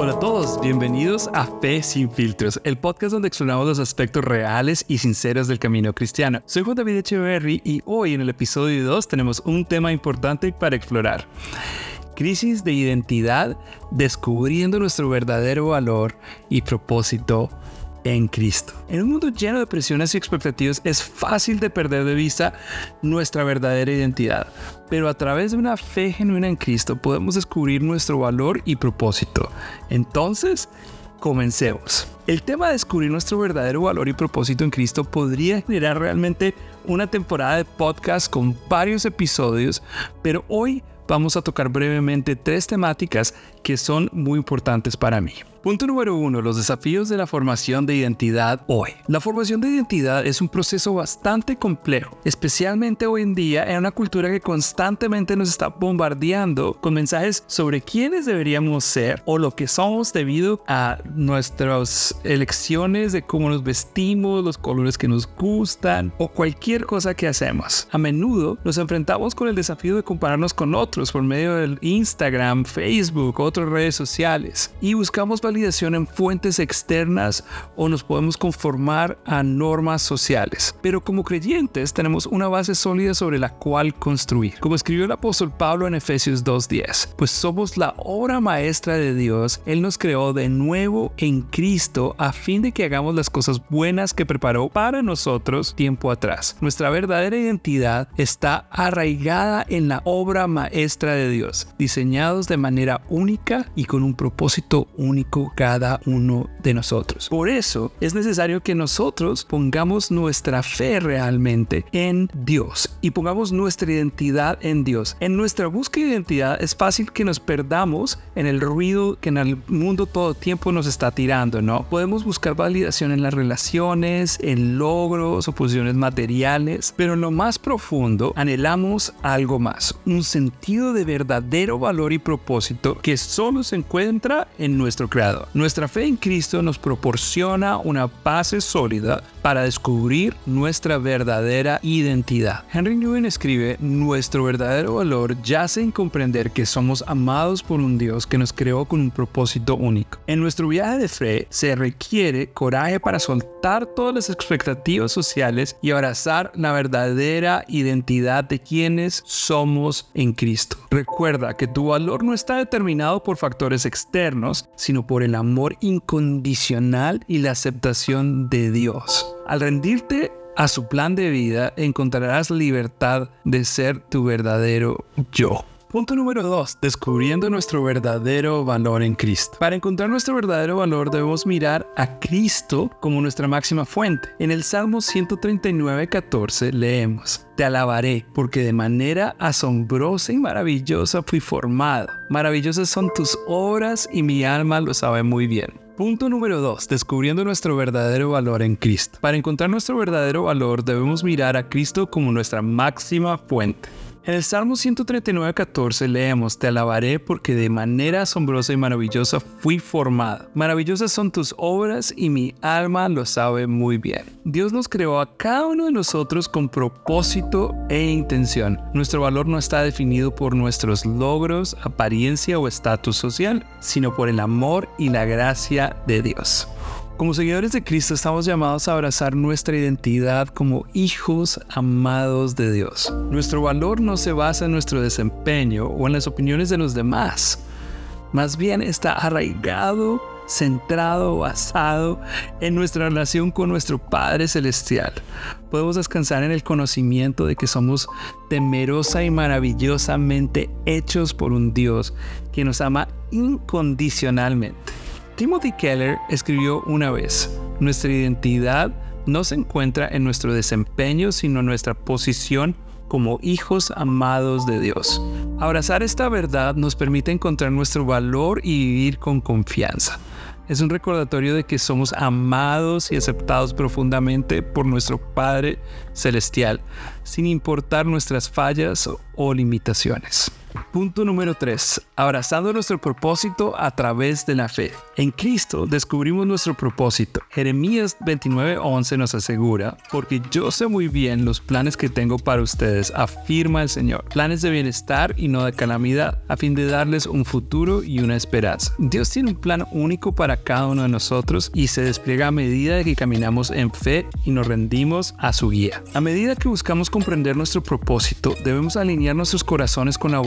Hola a todos, bienvenidos a Fe sin filtros, el podcast donde exploramos los aspectos reales y sinceros del camino cristiano. Soy Juan David Echeverry y hoy en el episodio 2 tenemos un tema importante para explorar. Crisis de identidad, descubriendo nuestro verdadero valor y propósito en Cristo. En un mundo lleno de presiones y expectativas es fácil de perder de vista nuestra verdadera identidad, pero a través de una fe genuina en Cristo podemos descubrir nuestro valor y propósito. Entonces, comencemos. El tema de descubrir nuestro verdadero valor y propósito en Cristo podría generar realmente una temporada de podcast con varios episodios, pero hoy vamos a tocar brevemente tres temáticas que son muy importantes para mí. Punto número uno, los desafíos de la formación de identidad hoy. La formación de identidad es un proceso bastante complejo, especialmente hoy en día en una cultura que constantemente nos está bombardeando con mensajes sobre quiénes deberíamos ser o lo que somos debido a nuestras elecciones de cómo nos vestimos, los colores que nos gustan o cualquier cosa que hacemos. A menudo nos enfrentamos con el desafío de compararnos con otros por medio del Instagram, Facebook, otras redes sociales y buscamos validación en fuentes externas o nos podemos conformar a normas sociales. Pero como creyentes tenemos una base sólida sobre la cual construir. Como escribió el apóstol Pablo en Efesios 2.10, pues somos la obra maestra de Dios. Él nos creó de nuevo en Cristo a fin de que hagamos las cosas buenas que preparó para nosotros tiempo atrás. Nuestra verdadera identidad está arraigada en la obra maestra de Dios, diseñados de manera única y con un propósito único cada uno de nosotros. Por eso es necesario que nosotros pongamos nuestra fe realmente en Dios y pongamos nuestra identidad en Dios. En nuestra búsqueda de identidad es fácil que nos perdamos en el ruido que en el mundo todo tiempo nos está tirando, ¿no? Podemos buscar validación en las relaciones, en logros o posiciones materiales, pero en lo más profundo anhelamos algo más, un sentido de verdadero valor y propósito que solo se encuentra en nuestro Creador. Nuestra fe en Cristo nos proporciona una base sólida para descubrir nuestra verdadera identidad. Henry Newman escribe, nuestro verdadero valor yace en comprender que somos amados por un Dios que nos creó con un propósito único. En nuestro viaje de fe se requiere coraje para soltar todas las expectativas sociales y abrazar la verdadera identidad de quienes somos en Cristo. Recuerda que tu valor no está determinado por factores externos, sino por el amor incondicional y la aceptación de Dios. Al rendirte a su plan de vida, encontrarás libertad de ser tu verdadero yo. Punto número 2. Descubriendo nuestro verdadero valor en Cristo. Para encontrar nuestro verdadero valor debemos mirar a Cristo como nuestra máxima fuente. En el Salmo 139, 14 leemos, Te alabaré porque de manera asombrosa y maravillosa fui formado. Maravillosas son tus obras y mi alma lo sabe muy bien. Punto número 2. Descubriendo nuestro verdadero valor en Cristo. Para encontrar nuestro verdadero valor debemos mirar a Cristo como nuestra máxima fuente. En el Salmo 139, 14 leemos, Te alabaré porque de manera asombrosa y maravillosa fui formada. Maravillosas son tus obras y mi alma lo sabe muy bien. Dios nos creó a cada uno de nosotros con propósito e intención. Nuestro valor no está definido por nuestros logros, apariencia o estatus social, sino por el amor y la gracia de Dios. Como seguidores de Cristo estamos llamados a abrazar nuestra identidad como hijos amados de Dios. Nuestro valor no se basa en nuestro desempeño o en las opiniones de los demás. Más bien está arraigado, centrado, basado en nuestra relación con nuestro Padre Celestial. Podemos descansar en el conocimiento de que somos temerosa y maravillosamente hechos por un Dios que nos ama incondicionalmente. Timothy Keller escribió una vez, nuestra identidad no se encuentra en nuestro desempeño, sino en nuestra posición como hijos amados de Dios. Abrazar esta verdad nos permite encontrar nuestro valor y vivir con confianza. Es un recordatorio de que somos amados y aceptados profundamente por nuestro Padre Celestial, sin importar nuestras fallas o limitaciones. Punto número 3. Abrazando nuestro propósito a través de la fe. En Cristo descubrimos nuestro propósito. Jeremías 29:11 nos asegura, porque yo sé muy bien los planes que tengo para ustedes, afirma el Señor. Planes de bienestar y no de calamidad, a fin de darles un futuro y una esperanza. Dios tiene un plan único para cada uno de nosotros y se despliega a medida de que caminamos en fe y nos rendimos a su guía. A medida que buscamos comprender nuestro propósito, debemos alinear nuestros corazones con la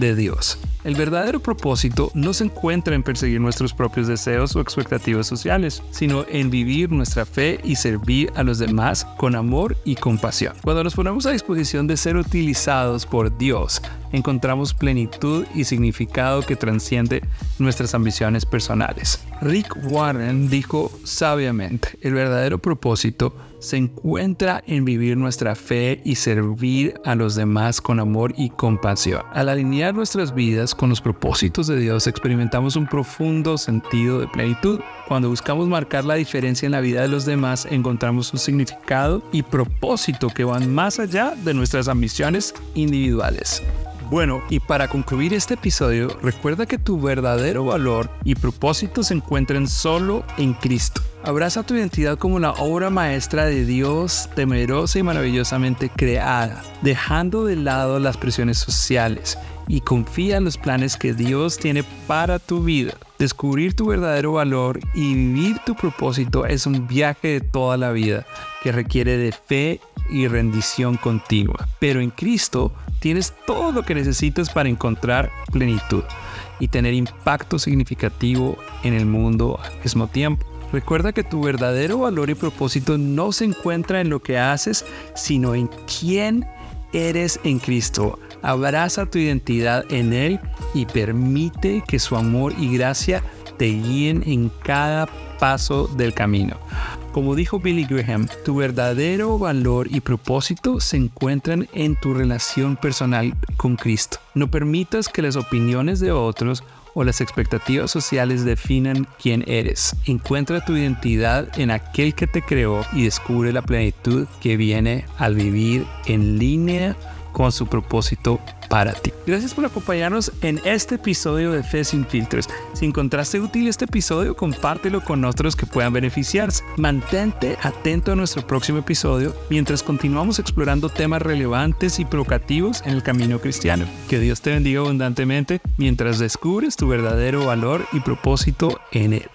de Dios. El verdadero propósito no se encuentra en perseguir nuestros propios deseos o expectativas sociales, sino en vivir nuestra fe y servir a los demás con amor y compasión. Cuando nos ponemos a disposición de ser utilizados por Dios, encontramos plenitud y significado que transciende nuestras ambiciones personales. Rick Warren dijo sabiamente, el verdadero propósito se encuentra en vivir nuestra fe y servir a los demás con amor y compasión. Al alinear nuestras vidas con los propósitos de Dios, experimentamos un profundo sentido de plenitud. Cuando buscamos marcar la diferencia en la vida de los demás, encontramos un significado y propósito que van más allá de nuestras ambiciones individuales. Bueno, y para concluir este episodio, recuerda que tu verdadero valor y propósito se encuentran solo en Cristo. Abraza tu identidad como la obra maestra de Dios, temerosa y maravillosamente creada, dejando de lado las presiones sociales y confía en los planes que Dios tiene para tu vida. Descubrir tu verdadero valor y vivir tu propósito es un viaje de toda la vida que requiere de fe y rendición continua. Pero en Cristo tienes todo lo que necesitas para encontrar plenitud y tener impacto significativo en el mundo al mismo tiempo. Recuerda que tu verdadero valor y propósito no se encuentra en lo que haces, sino en quién eres en Cristo. Abraza tu identidad en Él y permite que su amor y gracia te guíen en cada paso del camino. Como dijo Billy Graham, tu verdadero valor y propósito se encuentran en tu relación personal con Cristo. No permitas que las opiniones de otros o las expectativas sociales definan quién eres. Encuentra tu identidad en aquel que te creó y descubre la plenitud que viene al vivir en línea con su propósito para ti. Gracias por acompañarnos en este episodio de Fe sin filtros. Si encontraste útil este episodio, compártelo con otros que puedan beneficiarse. Mantente atento a nuestro próximo episodio mientras continuamos explorando temas relevantes y provocativos en el camino cristiano. Que Dios te bendiga abundantemente mientras descubres tu verdadero valor y propósito en él.